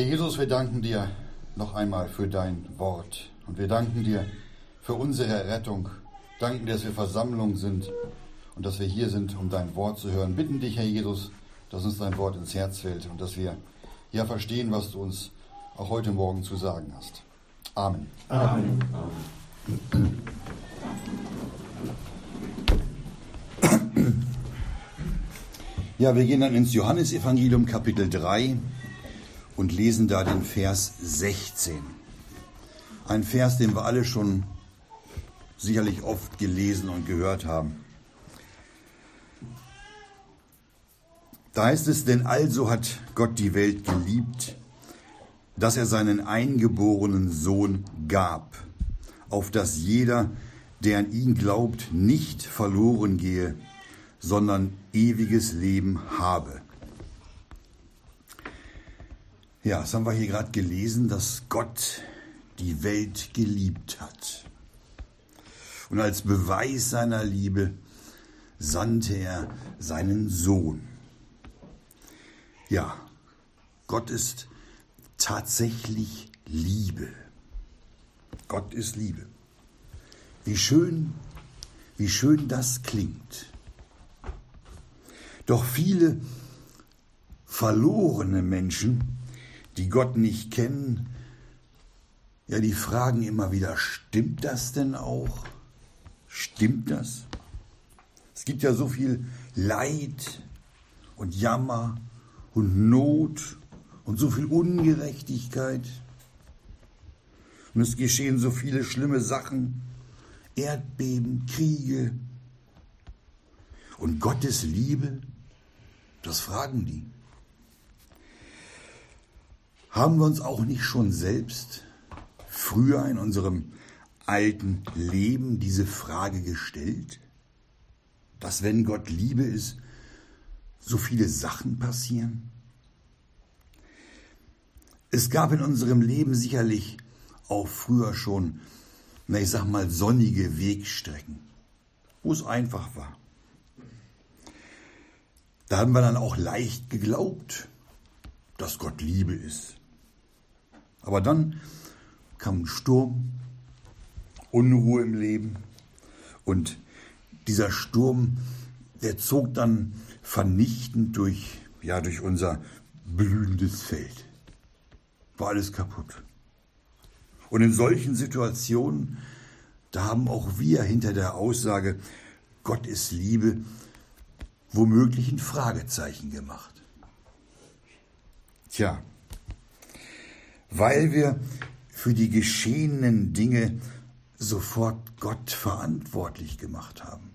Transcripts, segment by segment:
Herr Jesus, wir danken dir noch einmal für dein Wort und wir danken dir für unsere Errettung. Danken dir, dass wir Versammlung sind und dass wir hier sind, um dein Wort zu hören. Bitten dich, Herr Jesus, dass uns dein Wort ins Herz fällt und dass wir ja verstehen, was du uns auch heute Morgen zu sagen hast. Amen. Amen. Ja, wir gehen dann ins Johannesevangelium Kapitel 3 und lesen da den Vers 16. Ein Vers, den wir alle schon sicherlich oft gelesen und gehört haben. Da heißt es, denn also hat Gott die Welt geliebt, dass er seinen eingeborenen Sohn gab, auf dass jeder, der an ihn glaubt, nicht verloren gehe, sondern ewiges Leben habe. Ja, das haben wir hier gerade gelesen, dass Gott die Welt geliebt hat. Und als Beweis seiner Liebe sandte er seinen Sohn. Ja, Gott ist tatsächlich Liebe. Gott ist Liebe. Wie schön, wie schön das klingt. Doch viele verlorene Menschen, die Gott nicht kennen, ja, die fragen immer wieder, stimmt das denn auch? Stimmt das? Es gibt ja so viel Leid und Jammer und Not und so viel Ungerechtigkeit. Und es geschehen so viele schlimme Sachen, Erdbeben, Kriege. Und Gottes Liebe, das fragen die. Haben wir uns auch nicht schon selbst früher in unserem alten Leben diese Frage gestellt? Dass wenn Gott Liebe ist, so viele Sachen passieren? Es gab in unserem Leben sicherlich auch früher schon, na ich sag mal, sonnige Wegstrecken, wo es einfach war. Da haben wir dann auch leicht geglaubt, dass Gott Liebe ist. Aber dann kam ein Sturm, Unruhe im Leben und dieser Sturm, der zog dann vernichtend durch, ja, durch unser blühendes Feld. War alles kaputt. Und in solchen Situationen, da haben auch wir hinter der Aussage, Gott ist Liebe, womöglich ein Fragezeichen gemacht. Tja, weil wir für die geschehenen Dinge sofort Gott verantwortlich gemacht haben.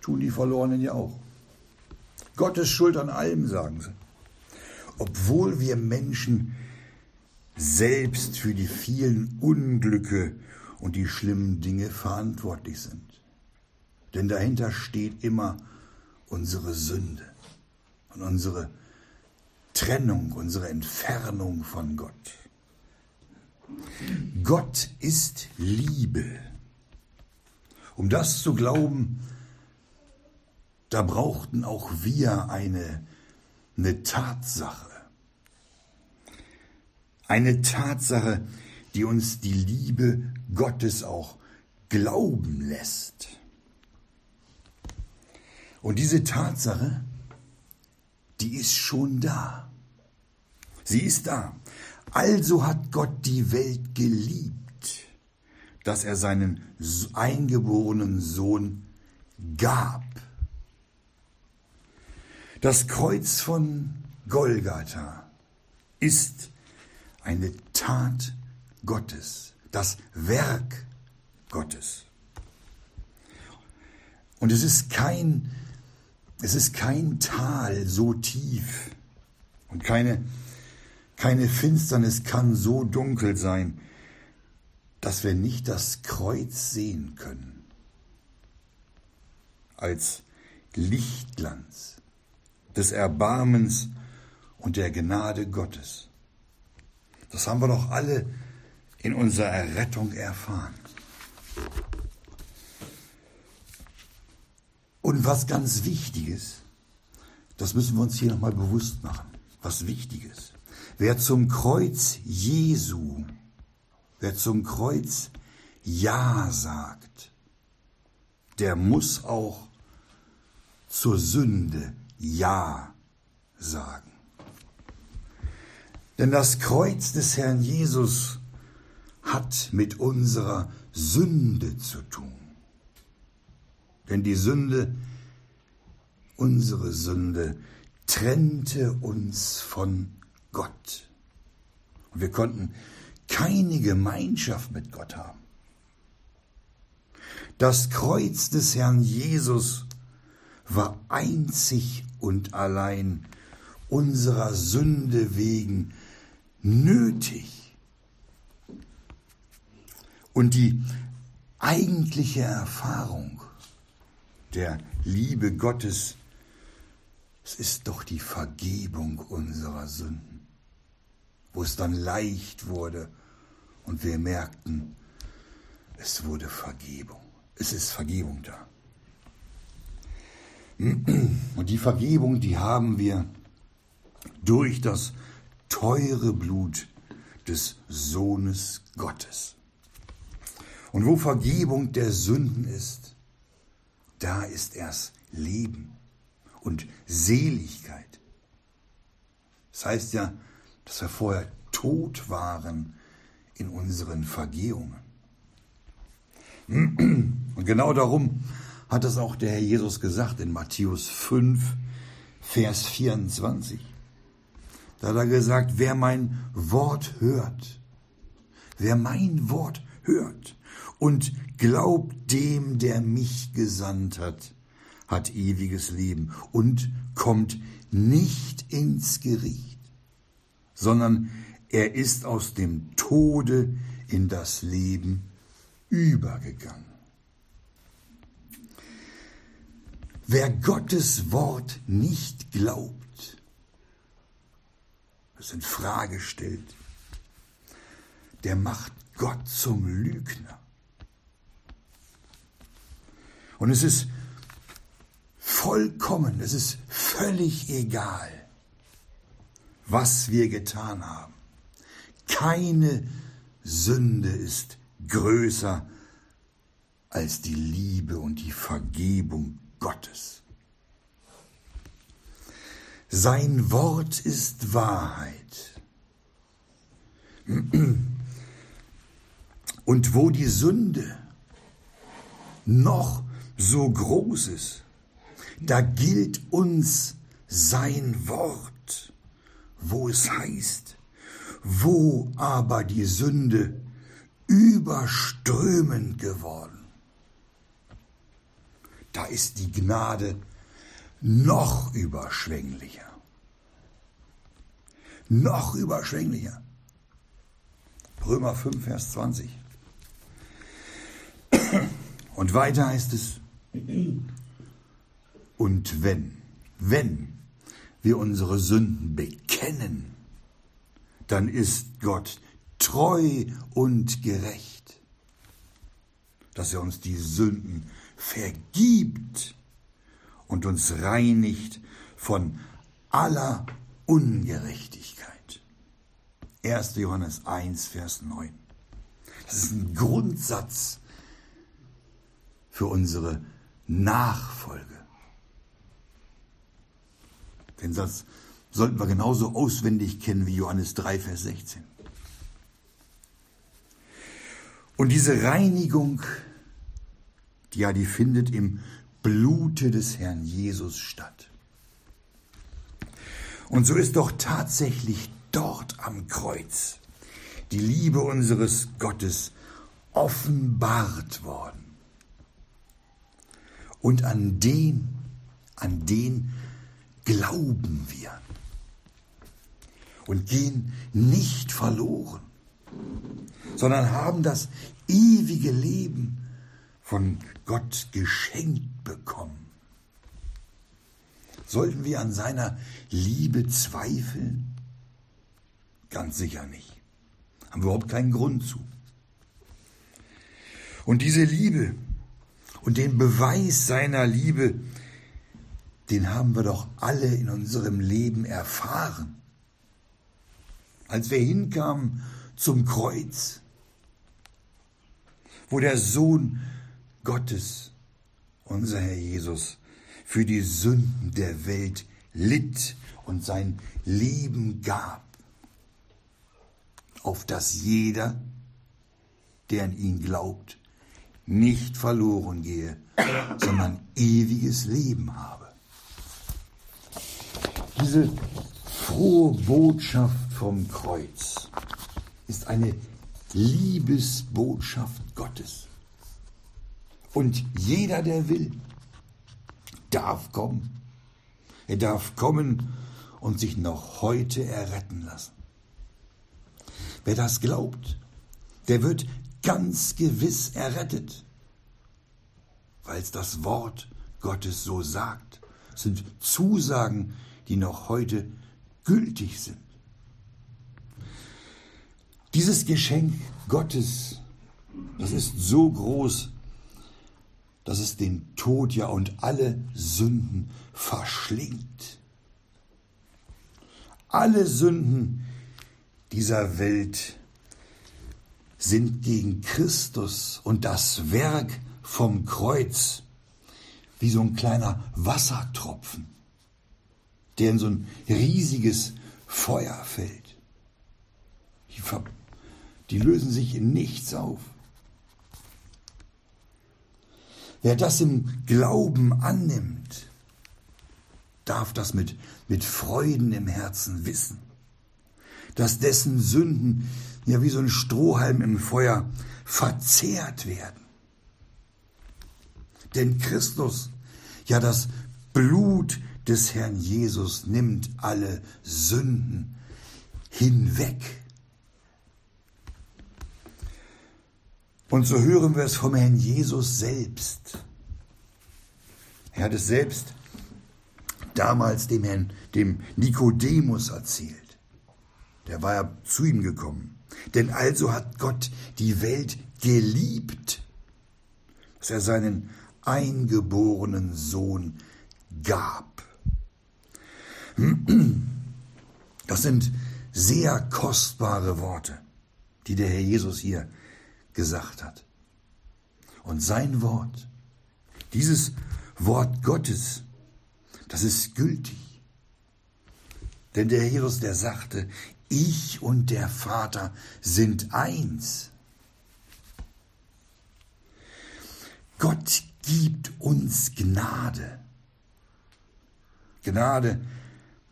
Tun die Verlorenen ja auch. Gott ist schuld an allem, sagen sie. Obwohl wir Menschen selbst für die vielen Unglücke und die schlimmen Dinge verantwortlich sind. Denn dahinter steht immer unsere Sünde und unsere Trennung, unsere Entfernung von Gott. Gott ist Liebe. Um das zu glauben, da brauchten auch wir eine, eine Tatsache. Eine Tatsache, die uns die Liebe Gottes auch glauben lässt. Und diese Tatsache, die ist schon da. Sie ist da. Also hat Gott die Welt geliebt, dass er seinen eingeborenen Sohn gab. Das Kreuz von Golgatha ist eine Tat Gottes, das Werk Gottes. Und es ist kein, es ist kein Tal so tief und keine keine Finsternis kann so dunkel sein, dass wir nicht das Kreuz sehen können. Als Lichtglanz des Erbarmens und der Gnade Gottes. Das haben wir doch alle in unserer Errettung erfahren. Und was ganz Wichtiges, das müssen wir uns hier nochmal bewusst machen, was Wichtiges. Wer zum Kreuz Jesu, wer zum Kreuz Ja sagt, der muss auch zur Sünde Ja sagen. Denn das Kreuz des Herrn Jesus hat mit unserer Sünde zu tun. Denn die Sünde, unsere Sünde, trennte uns von Gott. Und wir konnten keine Gemeinschaft mit Gott haben. Das Kreuz des Herrn Jesus war einzig und allein unserer Sünde wegen nötig. Und die eigentliche Erfahrung der Liebe Gottes, es ist doch die Vergebung unserer Sünden, wo es dann leicht wurde und wir merkten, es wurde Vergebung. Es ist Vergebung da. Und die Vergebung, die haben wir durch das teure Blut des Sohnes Gottes. Und wo Vergebung der Sünden ist, da ist erst Leben und Seligkeit. Das heißt ja, dass wir vorher tot waren in unseren Vergehungen. Und genau darum hat es auch der Herr Jesus gesagt in Matthäus 5, Vers 24. Da hat er gesagt, wer mein Wort hört, wer mein Wort hört und glaubt dem, der mich gesandt hat, hat ewiges Leben und kommt nicht ins Gericht, sondern er ist aus dem Tode in das Leben übergegangen. Wer Gottes Wort nicht glaubt, das in Frage stellt, der macht Gott zum Lügner. Und es ist vollkommen, es ist völlig egal, was wir getan haben. Keine Sünde ist größer als die Liebe und die Vergebung Gottes. Sein Wort ist Wahrheit. Und wo die Sünde noch so groß ist, da gilt uns sein Wort, wo es heißt, wo aber die Sünde überströmend geworden, da ist die Gnade noch überschwänglicher. Noch überschwänglicher. Römer 5, Vers 20. Und weiter heißt es, und wenn, wenn wir unsere Sünden bekennen, dann ist Gott treu und gerecht, dass er uns die Sünden vergibt und uns reinigt von aller Ungerechtigkeit. 1. Johannes 1, Vers 9. Das ist ein Grundsatz für unsere Nachfolge. Den Satz sollten wir genauso auswendig kennen wie Johannes 3, Vers 16. Und diese Reinigung, ja, die findet im Blute des Herrn Jesus statt. Und so ist doch tatsächlich dort am Kreuz die Liebe unseres Gottes offenbart worden. Und an den, an den glauben wir und gehen nicht verloren, sondern haben das ewige Leben von Gott geschenkt bekommen. Sollten wir an seiner Liebe zweifeln? Ganz sicher nicht. Haben wir überhaupt keinen Grund zu. Und diese Liebe und den Beweis seiner Liebe, den haben wir doch alle in unserem Leben erfahren. als wir hinkamen zum Kreuz, wo der Sohn Gottes, unser Herr Jesus, für die Sünden der Welt litt und sein Leben gab, auf dass jeder, der an ihn glaubt, nicht verloren gehe, sondern ewiges Leben habe. Diese frohe Botschaft vom Kreuz ist eine Liebesbotschaft Gottes. Und jeder, der will, darf kommen. Er darf kommen und sich noch heute erretten lassen. Wer das glaubt, der wird ganz gewiss errettet, weil es das Wort Gottes so sagt. Es sind Zusagen, die noch heute gültig sind. Dieses Geschenk Gottes, das ist so groß, dass es den Tod ja und alle Sünden verschlingt. Alle Sünden dieser Welt sind gegen Christus und das Werk vom Kreuz wie so ein kleiner Wassertropfen, der in so ein riesiges Feuer fällt. Die, die lösen sich in nichts auf. Wer das im Glauben annimmt, darf das mit, mit Freuden im Herzen wissen, dass dessen Sünden ja wie so ein Strohhalm im Feuer verzehrt werden. Denn Christus, ja das Blut des Herrn Jesus nimmt alle Sünden hinweg. Und so hören wir es vom Herrn Jesus selbst. Er hat es selbst damals dem Herrn, dem Nikodemus erzählt. Der war ja zu ihm gekommen. Denn also hat Gott die Welt geliebt, dass er seinen eingeborenen Sohn gab. Das sind sehr kostbare Worte, die der Herr Jesus hier gesagt hat. Und sein Wort, dieses Wort Gottes, das ist gültig. Denn der Herr Jesus, der sagte, ich und der Vater sind eins. Gott gibt uns Gnade. Gnade,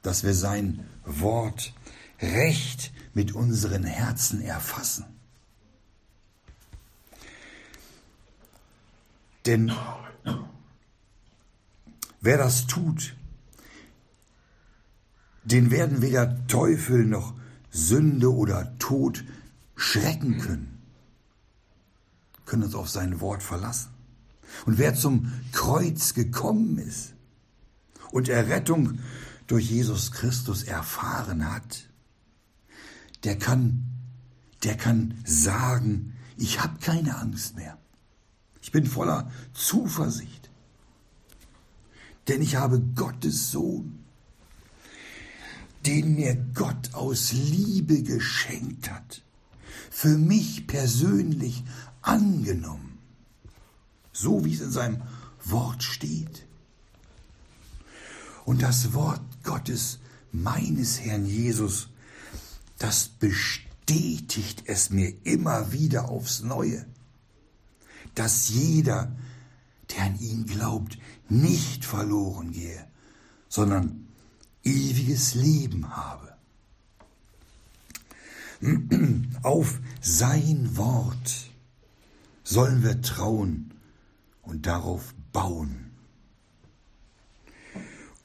dass wir sein Wort recht mit unseren Herzen erfassen. Denn wer das tut, den werden weder Teufel noch Sünde oder Tod schrecken können, können uns auf sein Wort verlassen. Und wer zum Kreuz gekommen ist und Errettung durch Jesus Christus erfahren hat, der kann, der kann sagen, ich habe keine Angst mehr. Ich bin voller Zuversicht. Denn ich habe Gottes Sohn, den mir Gott aus Liebe geschenkt hat, für mich persönlich angenommen, so wie es in seinem Wort steht. Und das Wort Gottes, meines Herrn Jesus, das bestätigt es mir immer wieder aufs Neue dass jeder, der an ihn glaubt, nicht verloren gehe, sondern ewiges Leben habe. Auf sein Wort sollen wir trauen und darauf bauen.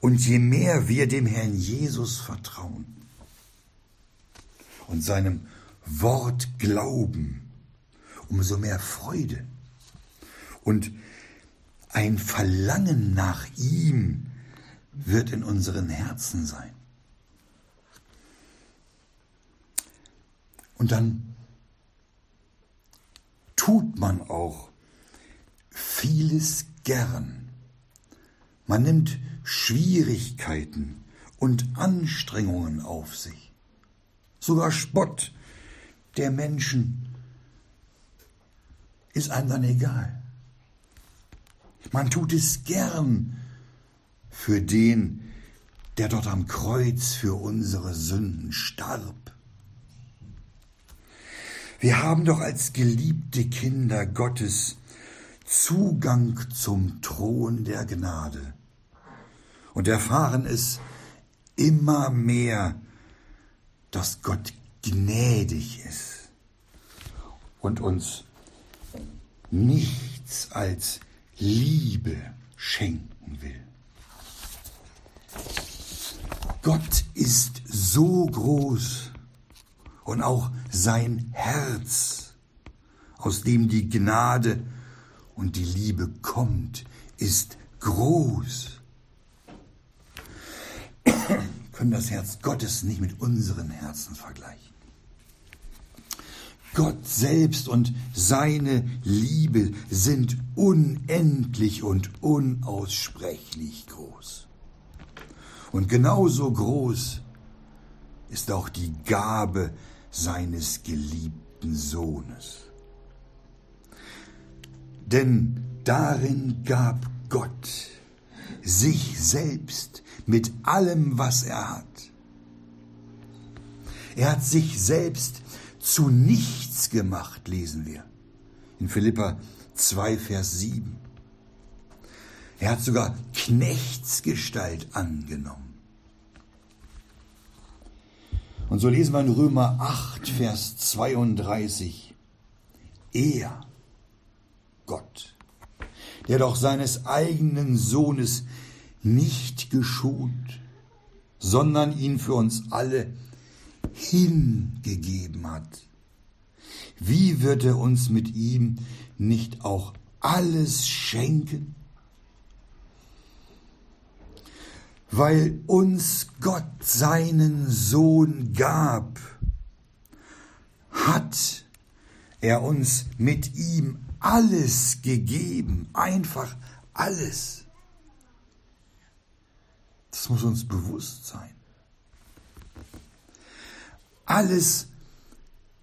Und je mehr wir dem Herrn Jesus vertrauen und seinem Wort glauben, umso mehr Freude und ein Verlangen nach ihm wird in unseren Herzen sein. Und dann tut man auch vieles gern. Man nimmt Schwierigkeiten und Anstrengungen auf sich. sogar Spott der Menschen ist einem dann egal. Man tut es gern für den, der dort am Kreuz für unsere Sünden starb. Wir haben doch als geliebte Kinder Gottes Zugang zum Thron der Gnade und erfahren es immer mehr, dass Gott gnädig ist und uns nichts als Liebe schenken will. Gott ist so groß und auch sein Herz, aus dem die Gnade und die Liebe kommt, ist groß. Wir können das Herz Gottes nicht mit unseren Herzen vergleichen. Gott selbst und seine Liebe sind unendlich und unaussprechlich groß. Und genauso groß ist auch die Gabe seines geliebten Sohnes. Denn darin gab Gott sich selbst mit allem, was er hat. Er hat sich selbst zu nichts gemacht, lesen wir. In Philippa 2, Vers 7. Er hat sogar Knechtsgestalt angenommen. Und so lesen wir in Römer 8, Vers 32. Er, Gott, der doch seines eigenen Sohnes nicht geschont, sondern ihn für uns alle hingegeben hat. Wie wird er uns mit ihm nicht auch alles schenken? Weil uns Gott seinen Sohn gab, hat er uns mit ihm alles gegeben, einfach alles. Das muss uns bewusst sein. Alles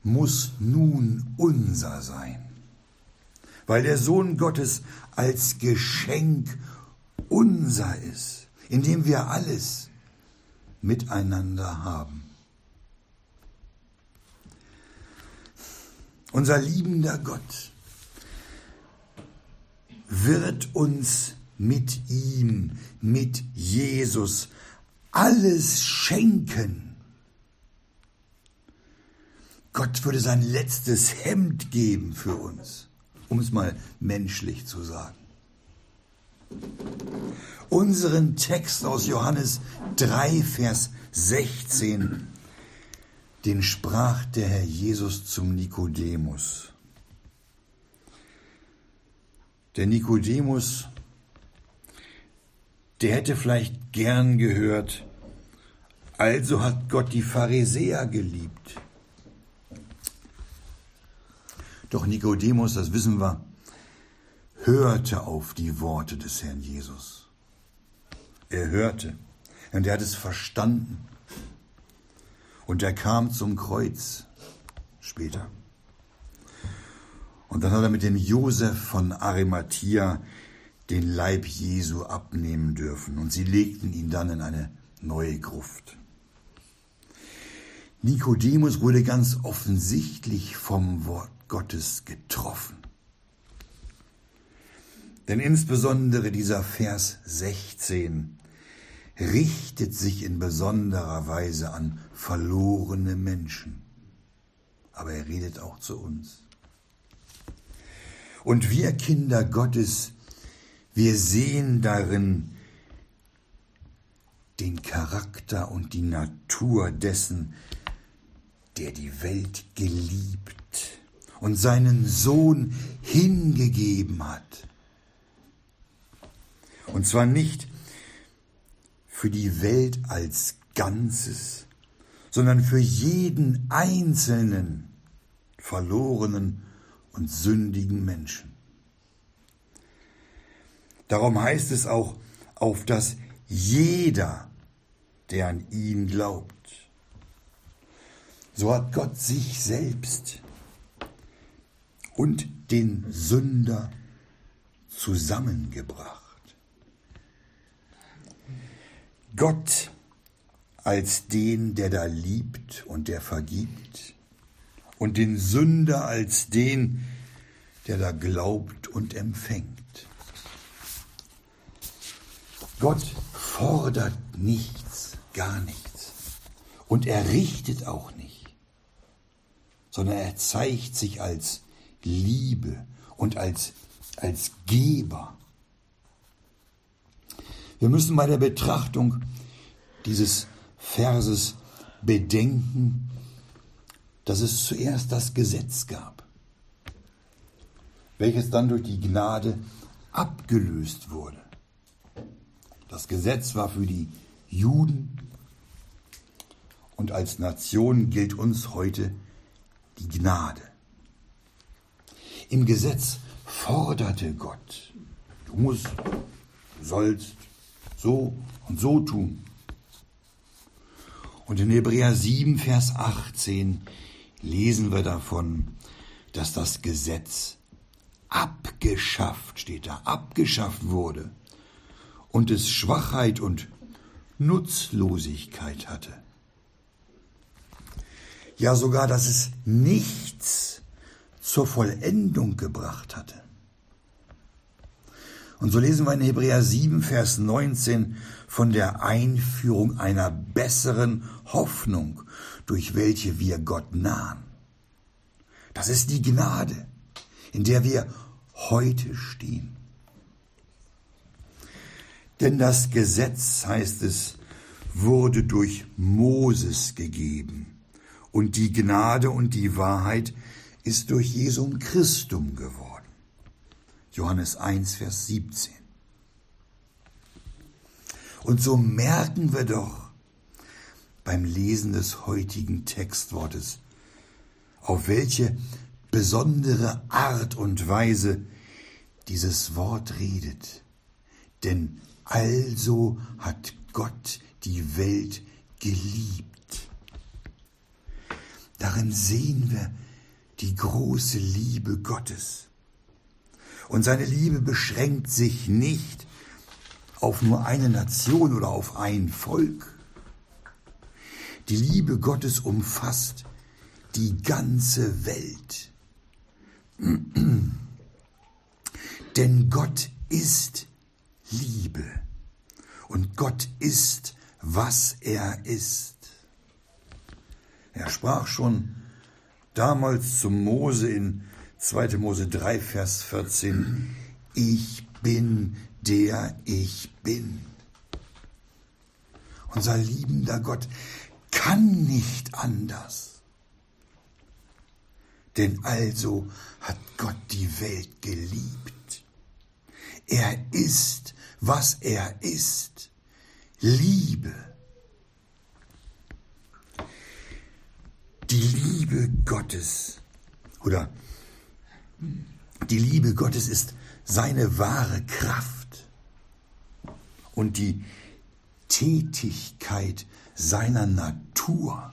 muss nun unser sein, weil der Sohn Gottes als Geschenk unser ist, indem wir alles miteinander haben. Unser liebender Gott wird uns mit ihm, mit Jesus, alles schenken Gott würde sein letztes Hemd geben für uns, um es mal menschlich zu sagen. Unseren Text aus Johannes 3, Vers 16, den sprach der Herr Jesus zum Nikodemus. Der Nikodemus, der hätte vielleicht gern gehört, also hat Gott die Pharisäer geliebt. Doch Nikodemus, das wissen wir, hörte auf die Worte des Herrn Jesus. Er hörte und er hat es verstanden. Und er kam zum Kreuz später. Und dann hat er mit dem Josef von Arimathea den Leib Jesu abnehmen dürfen. Und sie legten ihn dann in eine neue Gruft. Nikodemus wurde ganz offensichtlich vom Wort Gottes getroffen. Denn insbesondere dieser Vers 16 richtet sich in besonderer Weise an verlorene Menschen. Aber er redet auch zu uns. Und wir Kinder Gottes, wir sehen darin den Charakter und die Natur dessen, der die Welt geliebt und seinen Sohn hingegeben hat. Und zwar nicht für die Welt als Ganzes, sondern für jeden einzelnen verlorenen und sündigen Menschen. Darum heißt es auch, auf dass jeder, der an ihn glaubt, so hat Gott sich selbst und den Sünder zusammengebracht. Gott als den, der da liebt und der vergibt, und den Sünder als den, der da glaubt und empfängt. Gott fordert nichts, gar nichts. Und er richtet auch nicht, sondern er zeigt sich als Liebe und als, als Geber. Wir müssen bei der Betrachtung dieses Verses bedenken, dass es zuerst das Gesetz gab, welches dann durch die Gnade abgelöst wurde. Das Gesetz war für die Juden und als Nation gilt uns heute die Gnade. Im Gesetz forderte Gott, du musst, du sollst so und so tun. Und in Hebräer 7, Vers 18 lesen wir davon, dass das Gesetz abgeschafft, steht da, abgeschafft wurde und es Schwachheit und Nutzlosigkeit hatte. Ja sogar, dass es nichts zur Vollendung gebracht hatte. Und so lesen wir in Hebräer 7, Vers 19 von der Einführung einer besseren Hoffnung, durch welche wir Gott nahen. Das ist die Gnade, in der wir heute stehen. Denn das Gesetz, heißt es, wurde durch Moses gegeben und die Gnade und die Wahrheit ist durch Jesum Christum geworden. Johannes 1, Vers 17. Und so merken wir doch beim Lesen des heutigen Textwortes, auf welche besondere Art und Weise dieses Wort redet. Denn also hat Gott die Welt geliebt. Darin sehen wir die große Liebe Gottes. Und seine Liebe beschränkt sich nicht auf nur eine Nation oder auf ein Volk. Die Liebe Gottes umfasst die ganze Welt. Denn Gott ist Liebe und Gott ist, was er ist. Er sprach schon damals zum Mose in 2. Mose 3, Vers 14, ich bin der ich bin. Unser liebender Gott kann nicht anders. Denn also hat Gott die Welt geliebt. Er ist, was er ist. Liebe. Die Liebe Gottes oder die Liebe Gottes ist seine wahre Kraft und die Tätigkeit seiner Natur.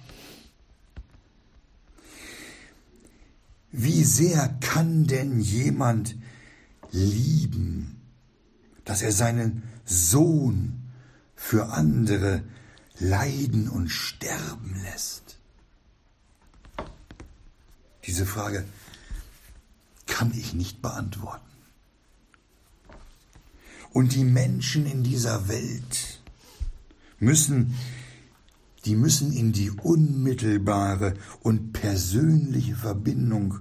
Wie sehr kann denn jemand lieben, dass er seinen Sohn für andere leiden und sterben lässt? Diese Frage kann ich nicht beantworten. Und die Menschen in dieser Welt müssen, die müssen in die unmittelbare und persönliche Verbindung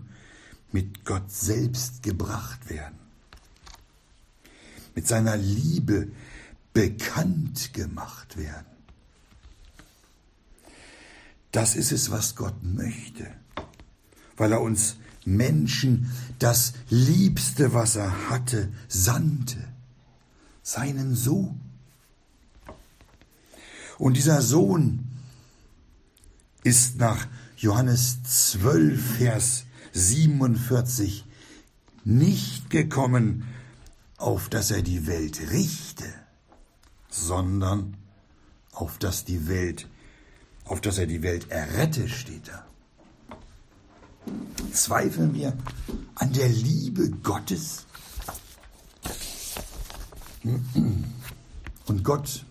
mit Gott selbst gebracht werden. Mit seiner Liebe bekannt gemacht werden. Das ist es, was Gott möchte, weil er uns Menschen das Liebste, was er hatte, sandte, seinen Sohn. Und dieser Sohn ist nach Johannes 12, Vers 47 nicht gekommen, auf dass er die Welt richte, sondern auf dass die Welt, auf dass er die Welt errette, steht da. Zweifeln wir an der Liebe Gottes? Und Gott,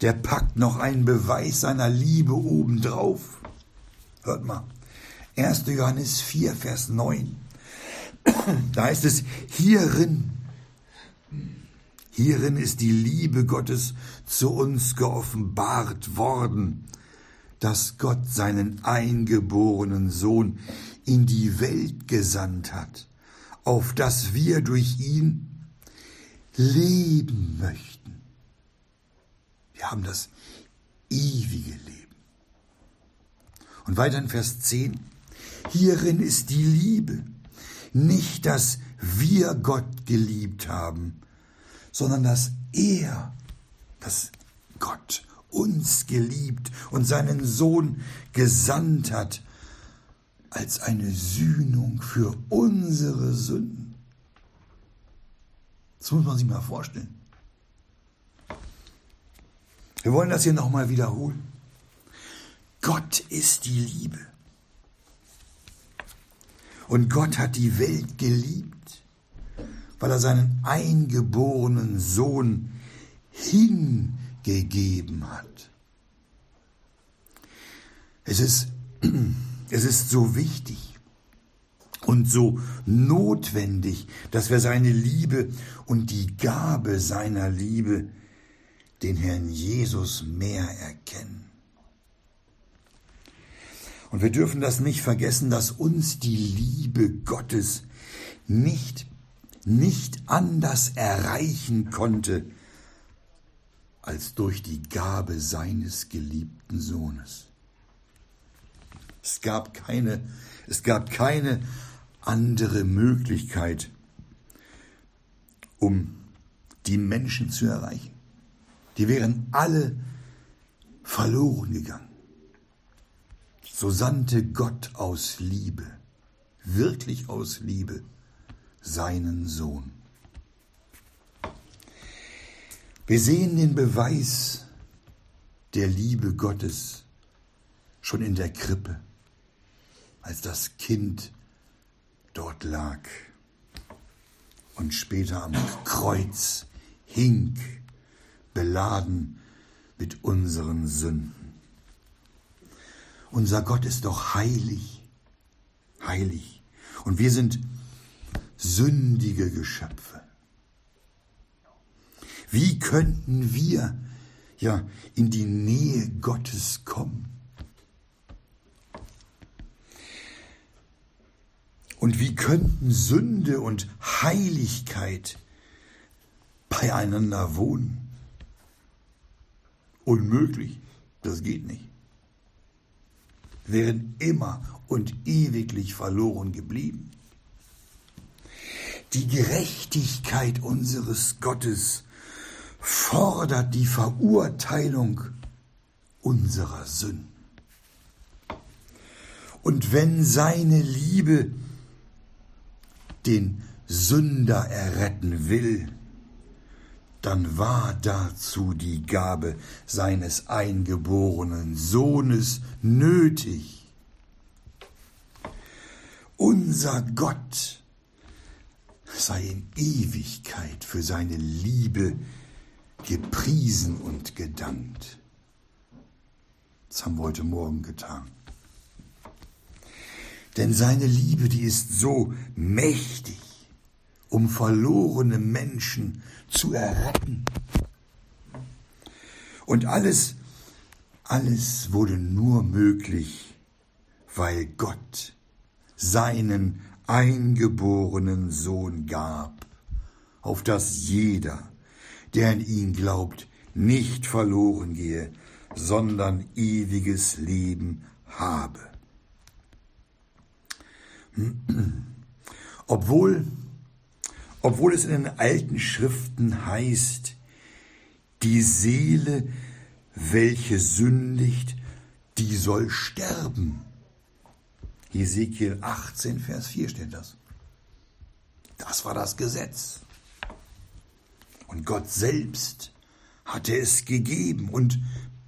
der packt noch einen Beweis seiner Liebe obendrauf. Hört mal, 1. Johannes 4, Vers 9. Da heißt es, hierin, hierin ist die Liebe Gottes zu uns geoffenbart worden, dass Gott seinen eingeborenen Sohn in die Welt gesandt hat, auf dass wir durch ihn leben möchten. Wir haben das ewige Leben. Und weiter in Vers 10. Hierin ist die Liebe. Nicht, dass wir Gott geliebt haben, sondern dass er, dass Gott uns geliebt und seinen Sohn gesandt hat als eine Sühnung für unsere Sünden. Das muss man sich mal vorstellen. Wir wollen das hier nochmal wiederholen. Gott ist die Liebe. Und Gott hat die Welt geliebt, weil er seinen eingeborenen Sohn hingegeben hat. Es ist, es ist so wichtig und so notwendig, dass wir seine Liebe und die Gabe seiner Liebe, den Herrn Jesus, mehr erkennen. Und wir dürfen das nicht vergessen, dass uns die Liebe Gottes nicht, nicht anders erreichen konnte, als durch die Gabe seines geliebten Sohnes. Es gab keine, es gab keine andere Möglichkeit, um die Menschen zu erreichen. Die wären alle verloren gegangen so sandte Gott aus Liebe, wirklich aus Liebe, seinen Sohn. Wir sehen den Beweis der Liebe Gottes schon in der Krippe, als das Kind dort lag und später am Kreuz hing, beladen mit unseren Sünden. Unser Gott ist doch heilig, heilig. Und wir sind sündige Geschöpfe. Wie könnten wir ja in die Nähe Gottes kommen? Und wie könnten Sünde und Heiligkeit beieinander wohnen? Unmöglich, das geht nicht wären immer und ewiglich verloren geblieben. Die Gerechtigkeit unseres Gottes fordert die Verurteilung unserer Sünden. Und wenn seine Liebe den Sünder erretten will, dann war dazu die Gabe seines eingeborenen Sohnes nötig. Unser Gott sei in Ewigkeit für seine Liebe gepriesen und gedankt. Das haben wir heute Morgen getan. Denn seine Liebe, die ist so mächtig, um verlorene Menschen zu erretten. Und alles, alles wurde nur möglich, weil Gott seinen eingeborenen Sohn gab, auf dass jeder, der an ihn glaubt, nicht verloren gehe, sondern ewiges Leben habe. Obwohl obwohl es in den alten Schriften heißt, die Seele, welche sündigt, die soll sterben. Ezekiel 18, Vers 4 steht das. Das war das Gesetz. Und Gott selbst hatte es gegeben und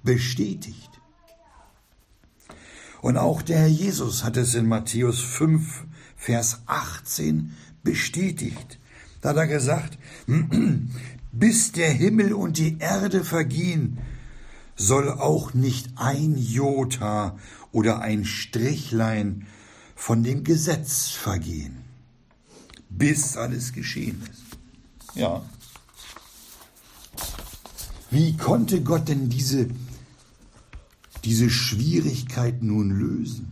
bestätigt. Und auch der Herr Jesus hat es in Matthäus 5, Vers 18 bestätigt. Da hat er gesagt, bis der Himmel und die Erde vergehen, soll auch nicht ein Jota oder ein Strichlein von dem Gesetz vergehen, bis alles geschehen ist. Ja. Wie konnte Gott denn diese, diese Schwierigkeit nun lösen?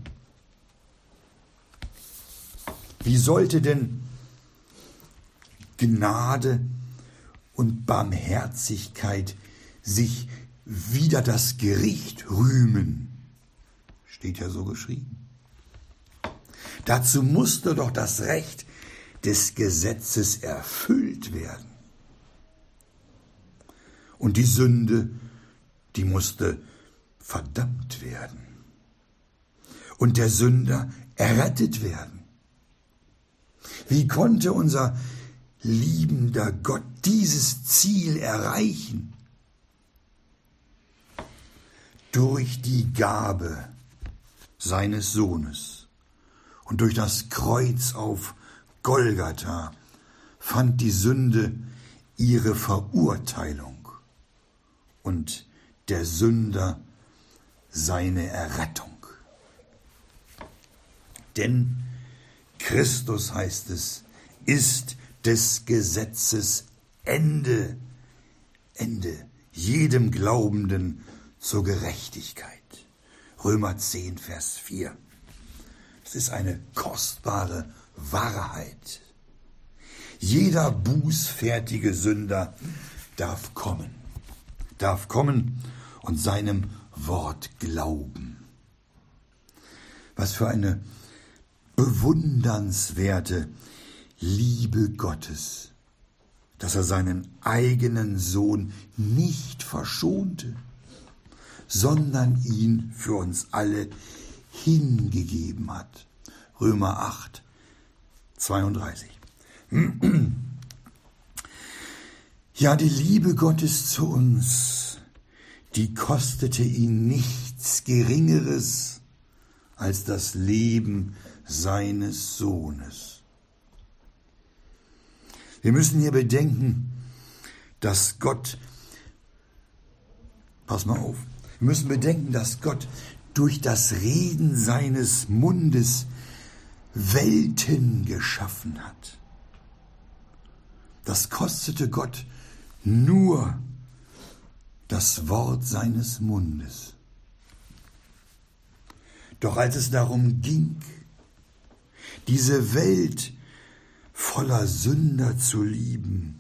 Wie sollte denn Gnade und Barmherzigkeit sich wieder das Gericht rühmen? Steht ja so geschrieben. Dazu musste doch das Recht des Gesetzes erfüllt werden. Und die Sünde, die musste verdammt werden. Und der Sünder errettet werden. Wie konnte unser liebender Gott dieses Ziel erreichen? Durch die Gabe seines Sohnes und durch das Kreuz auf Golgatha fand die Sünde ihre Verurteilung und der Sünder seine Errettung. Denn Christus heißt es, ist des Gesetzes Ende, Ende jedem Glaubenden zur Gerechtigkeit. Römer 10, Vers 4. Ist eine kostbare Wahrheit. Jeder bußfertige Sünder darf kommen, darf kommen und seinem Wort glauben. Was für eine bewundernswerte Liebe Gottes, dass er seinen eigenen Sohn nicht verschonte, sondern ihn für uns alle hingegeben hat. Römer 8, 32. Ja, die Liebe Gottes zu uns, die kostete ihn nichts Geringeres als das Leben seines Sohnes. Wir müssen hier bedenken, dass Gott, pass mal auf, wir müssen bedenken, dass Gott durch das Reden seines Mundes Welten geschaffen hat. Das kostete Gott nur das Wort seines Mundes. Doch als es darum ging, diese Welt voller Sünder zu lieben,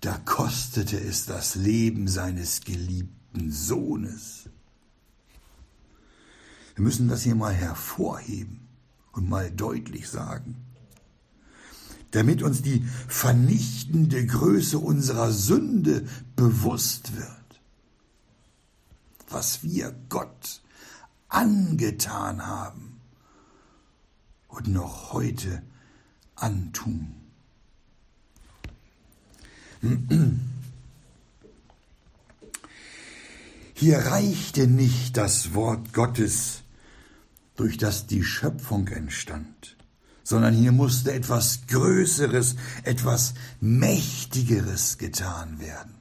da kostete es das Leben seines geliebten Sohnes. Wir müssen das hier mal hervorheben und mal deutlich sagen, damit uns die vernichtende Größe unserer Sünde bewusst wird, was wir Gott angetan haben und noch heute antun. Hier reichte nicht das Wort Gottes, durch das die Schöpfung entstand, sondern hier musste etwas Größeres, etwas Mächtigeres getan werden.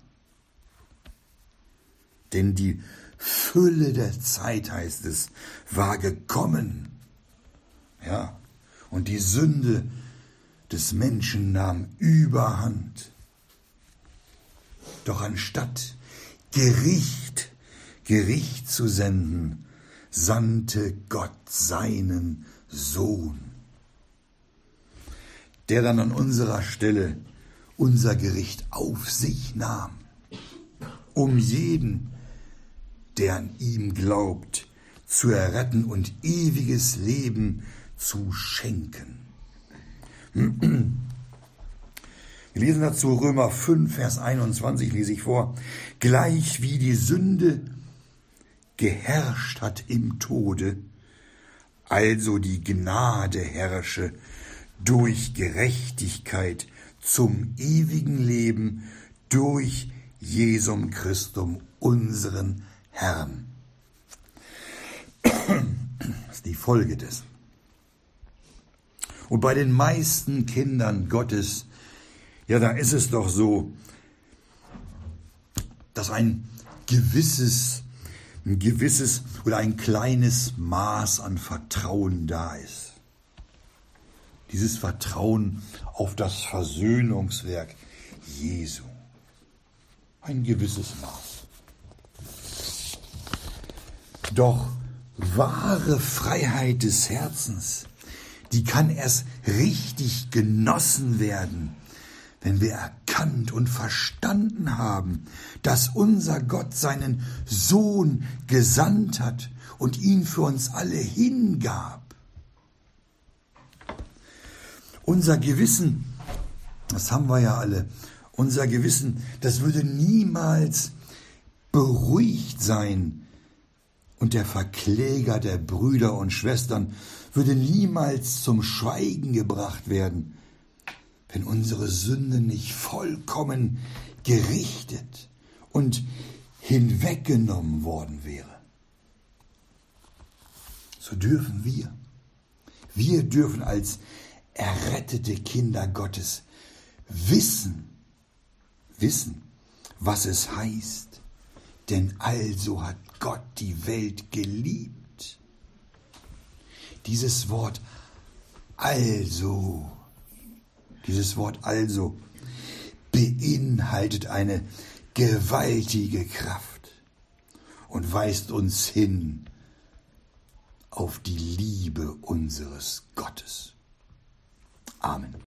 Denn die Fülle der Zeit, heißt es, war gekommen. Ja, und die Sünde des Menschen nahm überhand. Doch anstatt Gericht, Gericht zu senden, sandte Gott seinen Sohn, der dann an unserer Stelle unser Gericht auf sich nahm, um jeden, der an ihm glaubt, zu erretten und ewiges Leben zu schenken. Wir lesen dazu Römer 5, Vers 21, lese ich vor. Gleich wie die Sünde geherrscht hat im Tode, also die Gnade herrsche durch Gerechtigkeit zum ewigen Leben durch Jesum Christum, unseren Herrn. ist die Folge dessen. Und bei den meisten Kindern Gottes, ja, da ist es doch so, dass ein gewisses, ein gewisses oder ein kleines Maß an Vertrauen da ist. Dieses Vertrauen auf das Versöhnungswerk Jesu. Ein gewisses Maß. Doch wahre Freiheit des Herzens, die kann erst richtig genossen werden, wenn wir erkannt und verstanden haben, dass unser Gott seinen Sohn gesandt hat und ihn für uns alle hingab. Unser Gewissen, das haben wir ja alle, unser Gewissen, das würde niemals beruhigt sein, und der Verkläger der Brüder und Schwestern würde niemals zum Schweigen gebracht werden, wenn unsere Sünde nicht vollkommen gerichtet und hinweggenommen worden wäre. So dürfen wir, wir dürfen als errettete Kinder Gottes wissen, wissen, was es heißt. Denn also hat Gott die Welt geliebt. Dieses Wort also dieses Wort also beinhaltet eine gewaltige Kraft und weist uns hin auf die Liebe unseres Gottes. Amen.